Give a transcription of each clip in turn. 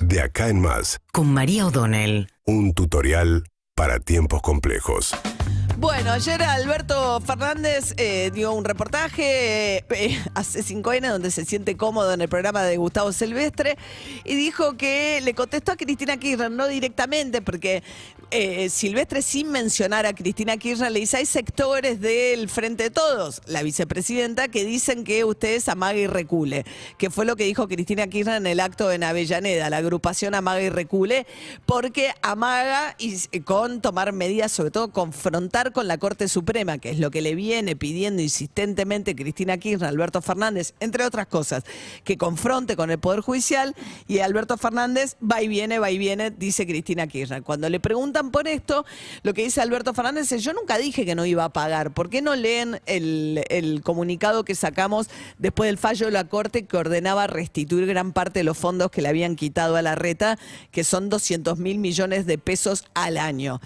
De acá en más, con María O'Donnell. un tutorial para tiempos complejos. Bueno, ayer Alberto Fernández eh, dio un reportaje eh, hace 5N donde se siente cómodo en el programa de Gustavo Silvestre y dijo que le contestó a Cristina Kirchner, no directamente, porque eh, Silvestre sin mencionar a Cristina Kirchner le dice, hay sectores del Frente de Todos, la vicepresidenta, que dicen que ustedes amaga y recule, que fue lo que dijo Cristina Kirchner en el acto en Avellaneda, la agrupación amaga y recule, porque amaga y s- con tomar medidas, sobre todo confrontar con la Corte Suprema, que es lo que le viene pidiendo insistentemente Cristina Kirchner, Alberto Fernández, entre otras cosas, que confronte con el Poder Judicial y Alberto Fernández va y viene, va y viene, dice Cristina Kirchner. Cuando le preguntan por esto, lo que dice Alberto Fernández es, yo nunca dije que no iba a pagar, ¿por qué no leen el, comunicado que sacamos después del fallo de la Corte que ordenaba restituir gran parte de los fondos que le habían quitado a la reta, que son 200 mil millones de pesos al año?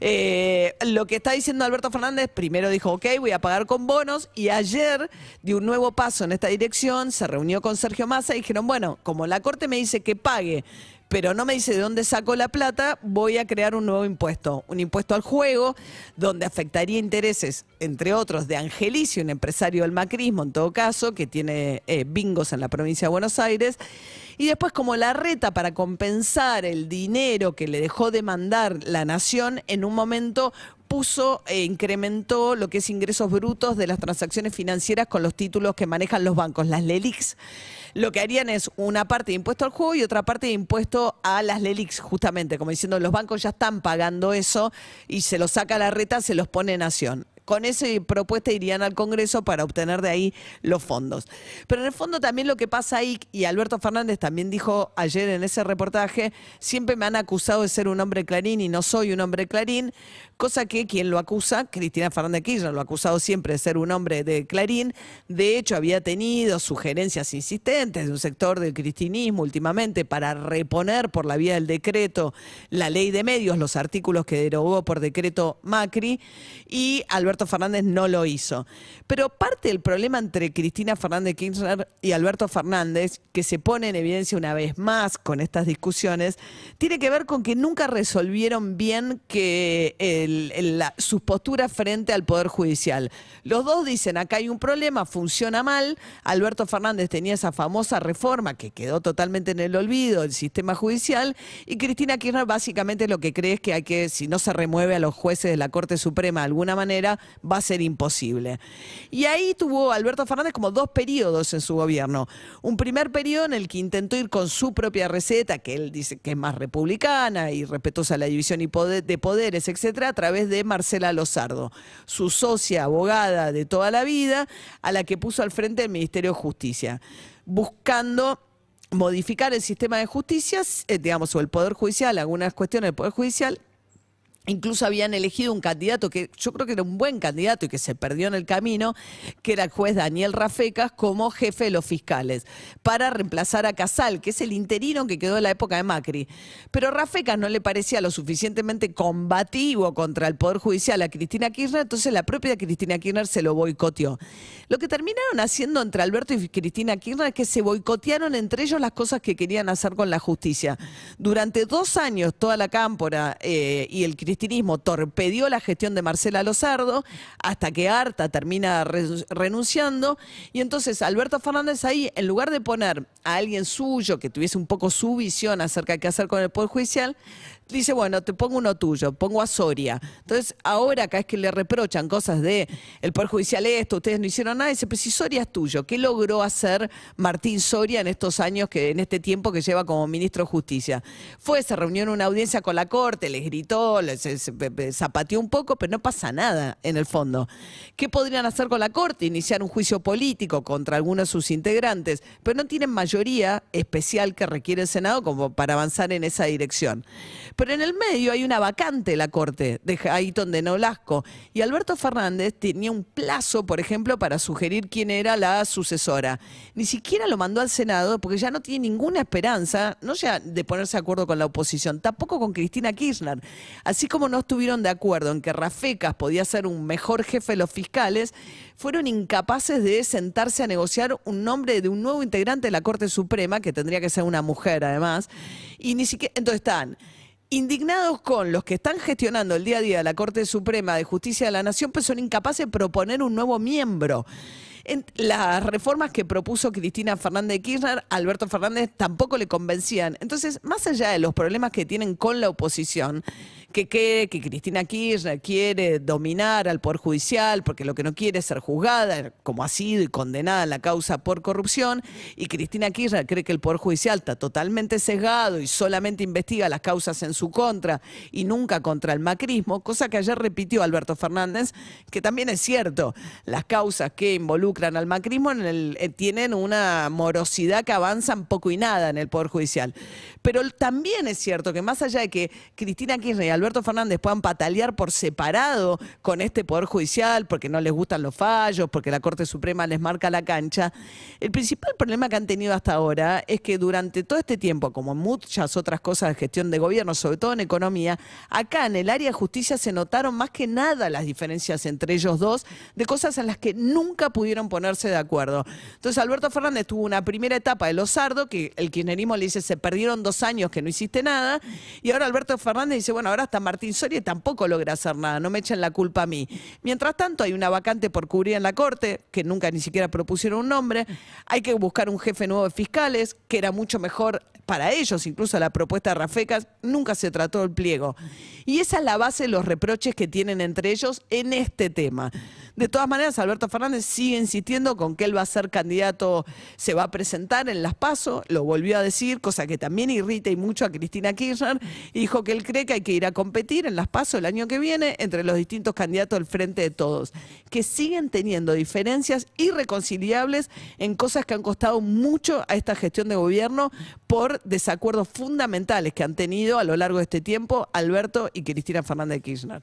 Eh, lo que está diciendo Alberto Fernández, primero dijo, ok, voy a pagar con bonos, y ayer dio un nuevo paso en esta dirección, se reunió con Sergio Massa y dijeron, bueno, como la Corte me dice que pague, pero no me dice de dónde saco la plata, voy a crear un nuevo impuesto, un impuesto al juego, donde afectaría intereses, entre otros, de Angelicio, un empresario del macrismo, en todo caso, que tiene eh, bingos en la provincia de Buenos Aires. Y después, como la reta para compensar el dinero que le dejó de mandar la nación, en un momento puso e incrementó lo que es ingresos brutos de las transacciones financieras con los títulos que manejan los bancos, las LELIX. Lo que harían es una parte de impuesto al juego y otra parte de impuesto a las LELIX, justamente, como diciendo, los bancos ya están pagando eso y se los saca la reta, se los pone nación. Con esa propuesta irían al Congreso para obtener de ahí los fondos. Pero en el fondo también lo que pasa ahí, y Alberto Fernández también dijo ayer en ese reportaje, siempre me han acusado de ser un hombre clarín y no soy un hombre clarín, cosa que quien lo acusa, Cristina Fernández Kirchner, lo ha acusado siempre de ser un hombre de clarín, de hecho había tenido sugerencias insistentes de un sector del cristinismo últimamente para reponer por la vía del decreto la ley de medios, los artículos que derogó por decreto Macri, y Alberto Fernández no lo hizo. Pero parte del problema entre Cristina Fernández Kirchner y Alberto Fernández, que se pone en evidencia una vez más con estas discusiones, tiene que ver con que nunca resolvieron bien que el- el- la- sus posturas frente al Poder Judicial. Los dos dicen, acá hay un problema, funciona mal. Alberto Fernández tenía esa famosa reforma que quedó totalmente en el olvido del sistema judicial y Cristina Kirchner básicamente lo que cree es que hay que, si no se remueve a los jueces de la Corte Suprema de alguna manera, va a ser imposible. Y ahí tuvo Alberto Fernández como dos periodos en su gobierno. Un primer periodo en el que intentó ir con su propia receta, que él dice que es más republicana y respetuosa a la división de poderes, etcétera, a través de Marcela Lozardo, su socia abogada de toda la vida, a la que puso al frente del Ministerio de Justicia, buscando modificar el sistema de justicia, eh, digamos, o el Poder Judicial, algunas cuestiones del Poder Judicial, Incluso habían elegido un candidato que yo creo que era un buen candidato y que se perdió en el camino, que era el juez Daniel Rafecas como jefe de los fiscales, para reemplazar a Casal, que es el interino que quedó en la época de Macri. Pero Rafecas no le parecía lo suficientemente combativo contra el Poder Judicial a Cristina Kirchner, entonces la propia Cristina Kirchner se lo boicoteó. Lo que terminaron haciendo entre Alberto y Cristina Kirchner es que se boicotearon entre ellos las cosas que querían hacer con la justicia. Durante dos años toda la cámpora eh, y el cristinismo torpedió la gestión de Marcela Lozardo hasta que Arta termina re- renunciando. Y entonces Alberto Fernández ahí, en lugar de poner a alguien suyo que tuviese un poco su visión acerca de qué hacer con el Poder Judicial, dice, bueno, te pongo uno tuyo, pongo a Soria. Entonces, ahora cada vez que le reprochan cosas de el Poder Judicial esto, ustedes no hicieron nada, dice, pero si Soria es tuyo, ¿qué logró hacer Martín Soria en estos años, que en este tiempo que lleva como ministro de Justicia? Fue, se reunió en una audiencia con la Corte, les gritó, les zapateó un poco, pero no pasa nada en el fondo. ¿Qué podrían hacer con la Corte? Iniciar un juicio político contra algunos de sus integrantes, pero no tienen mayoría especial que requiere el Senado como para avanzar en esa dirección. Pero en el medio hay una vacante la corte de Ayton de Nolasco. Y Alberto Fernández tenía un plazo, por ejemplo, para sugerir quién era la sucesora. Ni siquiera lo mandó al Senado porque ya no tiene ninguna esperanza, no ya de ponerse de acuerdo con la oposición, tampoco con Cristina Kirchner. Así como no estuvieron de acuerdo en que Rafecas podía ser un mejor jefe de los fiscales, fueron incapaces de sentarse a negociar un nombre de un nuevo integrante de la Corte Suprema, que tendría que ser una mujer además, y ni siquiera, entonces están indignados con los que están gestionando el día a día la Corte Suprema de Justicia de la Nación, pues son incapaces de proponer un nuevo miembro. Las reformas que propuso Cristina Fernández de Kirchner, Alberto Fernández tampoco le convencían. Entonces, más allá de los problemas que tienen con la oposición, que, que, que Cristina Kirchner quiere dominar al Poder Judicial porque lo que no quiere es ser juzgada, como ha sido y condenada en la causa por corrupción, y Cristina Kirchner cree que el Poder Judicial está totalmente sesgado y solamente investiga las causas en su contra y nunca contra el macrismo, cosa que ayer repitió Alberto Fernández, que también es cierto, las causas que involucran al macrismo eh, tienen una morosidad que avanzan poco y nada en el Poder Judicial. Pero también es cierto que más allá de que Cristina Kirchner y Alberto Fernández puedan patalear por separado con este Poder Judicial porque no les gustan los fallos, porque la Corte Suprema les marca la cancha, el principal problema que han tenido hasta ahora es que durante todo este tiempo, como muchas otras cosas de gestión de gobierno, sobre todo en economía, acá en el área de justicia se notaron más que nada las diferencias entre ellos dos de cosas en las que nunca ponerse de acuerdo. Entonces Alberto Fernández tuvo una primera etapa de Lozardo, que el kirchnerismo le dice se perdieron dos años que no hiciste nada, y ahora Alberto Fernández dice, bueno, ahora hasta Martín Soria tampoco logra hacer nada, no me echen la culpa a mí. Mientras tanto, hay una vacante por cubrir en la Corte, que nunca ni siquiera propusieron un nombre, hay que buscar un jefe nuevo de fiscales, que era mucho mejor para ellos, incluso la propuesta de Rafecas, nunca se trató el pliego. Y esa es la base de los reproches que tienen entre ellos en este tema. De todas maneras, Alberto Fernández sigue insistiendo con que él va a ser candidato, se va a presentar en las PASO, lo volvió a decir, cosa que también irrita y mucho a Cristina Kirchner, y dijo que él cree que hay que ir a competir en las PASO el año que viene entre los distintos candidatos del Frente de Todos, que siguen teniendo diferencias irreconciliables en cosas que han costado mucho a esta gestión de gobierno por desacuerdos fundamentales que han tenido a lo largo de este tiempo Alberto y Cristina Fernández de Kirchner.